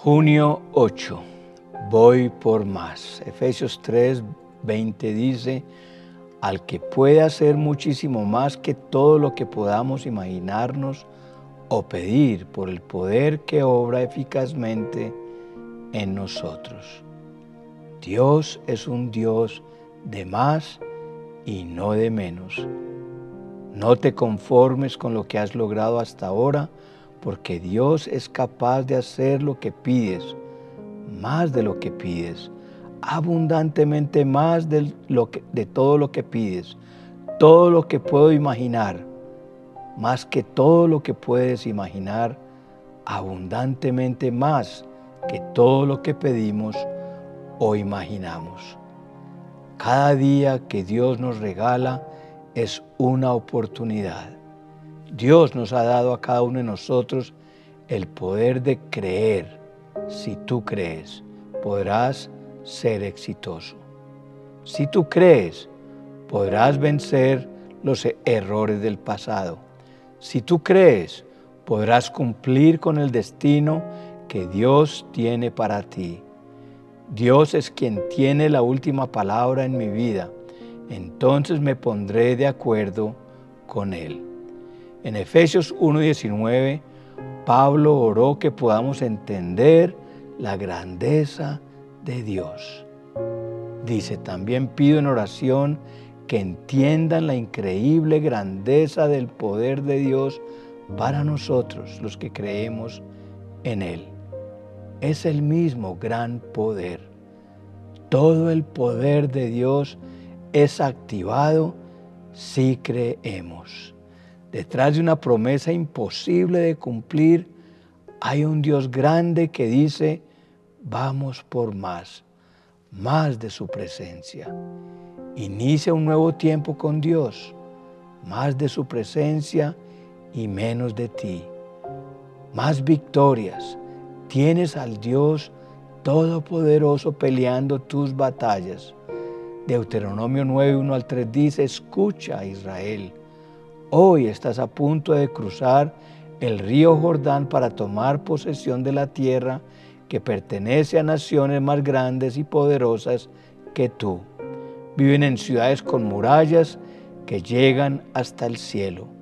Junio 8. Voy por más. Efesios 3, 20 dice, al que puede hacer muchísimo más que todo lo que podamos imaginarnos o pedir por el poder que obra eficazmente en nosotros. Dios es un Dios de más y no de menos. No te conformes con lo que has logrado hasta ahora, porque Dios es capaz de hacer lo que pides, más de lo que pides, abundantemente más de, lo que, de todo lo que pides, todo lo que puedo imaginar, más que todo lo que puedes imaginar, abundantemente más que todo lo que pedimos o imaginamos. Cada día que Dios nos regala es una oportunidad. Dios nos ha dado a cada uno de nosotros el poder de creer. Si tú crees, podrás ser exitoso. Si tú crees, podrás vencer los errores del pasado. Si tú crees, podrás cumplir con el destino que Dios tiene para ti. Dios es quien tiene la última palabra en mi vida. Entonces me pondré de acuerdo con Él. En Efesios 1.19, Pablo oró que podamos entender la grandeza de Dios. Dice, también pido en oración que entiendan la increíble grandeza del poder de Dios para nosotros, los que creemos en Él es el mismo gran poder. Todo el poder de Dios es activado si creemos. Detrás de una promesa imposible de cumplir, hay un Dios grande que dice, vamos por más, más de su presencia. Inicia un nuevo tiempo con Dios, más de su presencia y menos de ti. Más victorias, Tienes al Dios Todopoderoso peleando tus batallas. Deuteronomio 9, 1 al 3 dice, escucha Israel, hoy estás a punto de cruzar el río Jordán para tomar posesión de la tierra que pertenece a naciones más grandes y poderosas que tú. Viven en ciudades con murallas que llegan hasta el cielo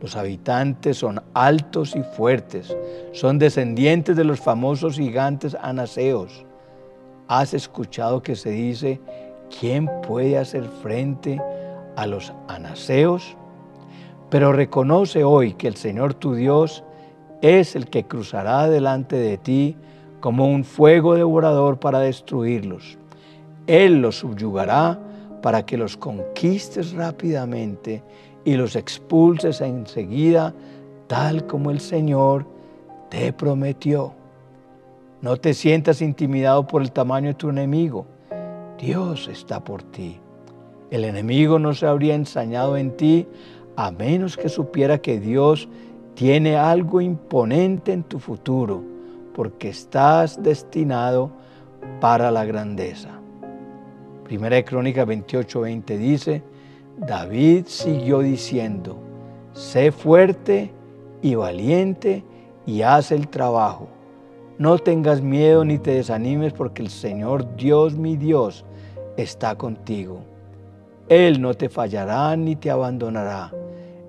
los habitantes son altos y fuertes, son descendientes de los famosos gigantes anaseos. ¿Has escuchado que se dice, ¿quién puede hacer frente a los anaseos? Pero reconoce hoy que el Señor tu Dios es el que cruzará delante de ti como un fuego devorador para destruirlos. Él los subyugará para que los conquistes rápidamente y los expulses enseguida, tal como el Señor te prometió. No te sientas intimidado por el tamaño de tu enemigo. Dios está por ti. El enemigo no se habría ensañado en ti a menos que supiera que Dios tiene algo imponente en tu futuro, porque estás destinado para la grandeza. Primera de Crónica 28, 20 dice, David siguió diciendo, sé fuerte y valiente y haz el trabajo. No tengas miedo ni te desanimes porque el Señor Dios mi Dios está contigo. Él no te fallará ni te abandonará.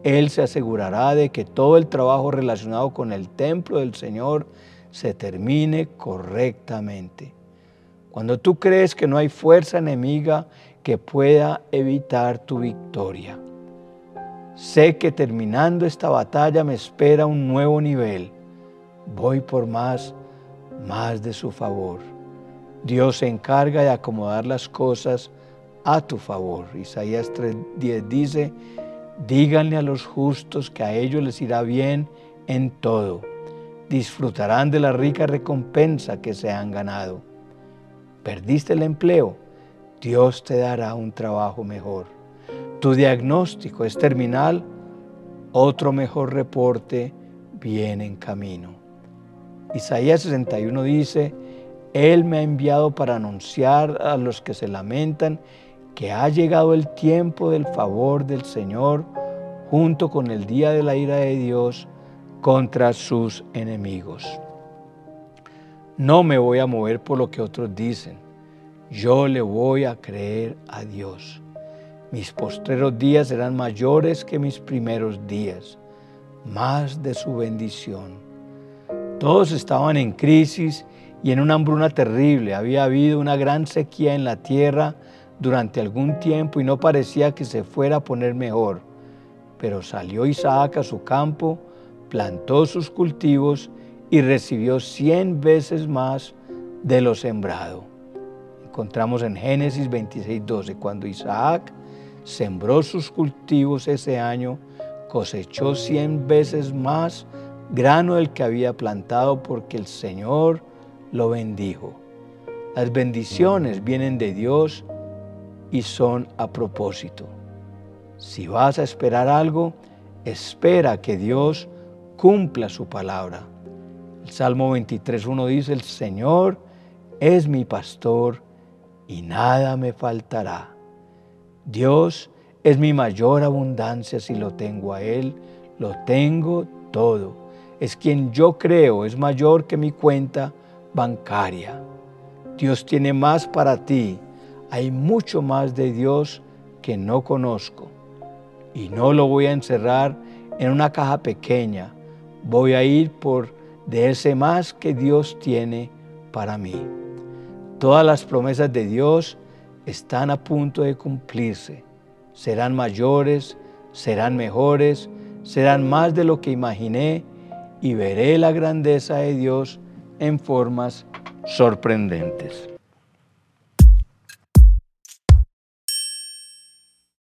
Él se asegurará de que todo el trabajo relacionado con el templo del Señor se termine correctamente. Cuando tú crees que no hay fuerza enemiga que pueda evitar tu victoria. Sé que terminando esta batalla me espera un nuevo nivel. Voy por más, más de su favor. Dios se encarga de acomodar las cosas a tu favor. Isaías 3:10 dice, díganle a los justos que a ellos les irá bien en todo. Disfrutarán de la rica recompensa que se han ganado. ¿Perdiste el empleo? Dios te dará un trabajo mejor. Tu diagnóstico es terminal, otro mejor reporte viene en camino. Isaías 61 dice, Él me ha enviado para anunciar a los que se lamentan que ha llegado el tiempo del favor del Señor junto con el día de la ira de Dios contra sus enemigos. No me voy a mover por lo que otros dicen. Yo le voy a creer a Dios. Mis postreros días serán mayores que mis primeros días, más de su bendición. Todos estaban en crisis y en una hambruna terrible. Había habido una gran sequía en la tierra durante algún tiempo y no parecía que se fuera a poner mejor. Pero salió Isaac a su campo, plantó sus cultivos y recibió cien veces más de lo sembrado. Encontramos en Génesis 26, 12, cuando Isaac sembró sus cultivos ese año, cosechó cien veces más grano del que había plantado porque el Señor lo bendijo. Las bendiciones vienen de Dios y son a propósito. Si vas a esperar algo, espera que Dios cumpla su palabra. El Salmo 23.1 dice, el Señor es mi pastor y nada me faltará. Dios es mi mayor abundancia si lo tengo a Él, lo tengo todo. Es quien yo creo es mayor que mi cuenta bancaria. Dios tiene más para ti. Hay mucho más de Dios que no conozco. Y no lo voy a encerrar en una caja pequeña. Voy a ir por de ese más que Dios tiene para mí. Todas las promesas de Dios están a punto de cumplirse. Serán mayores, serán mejores, serán más de lo que imaginé y veré la grandeza de Dios en formas sorprendentes.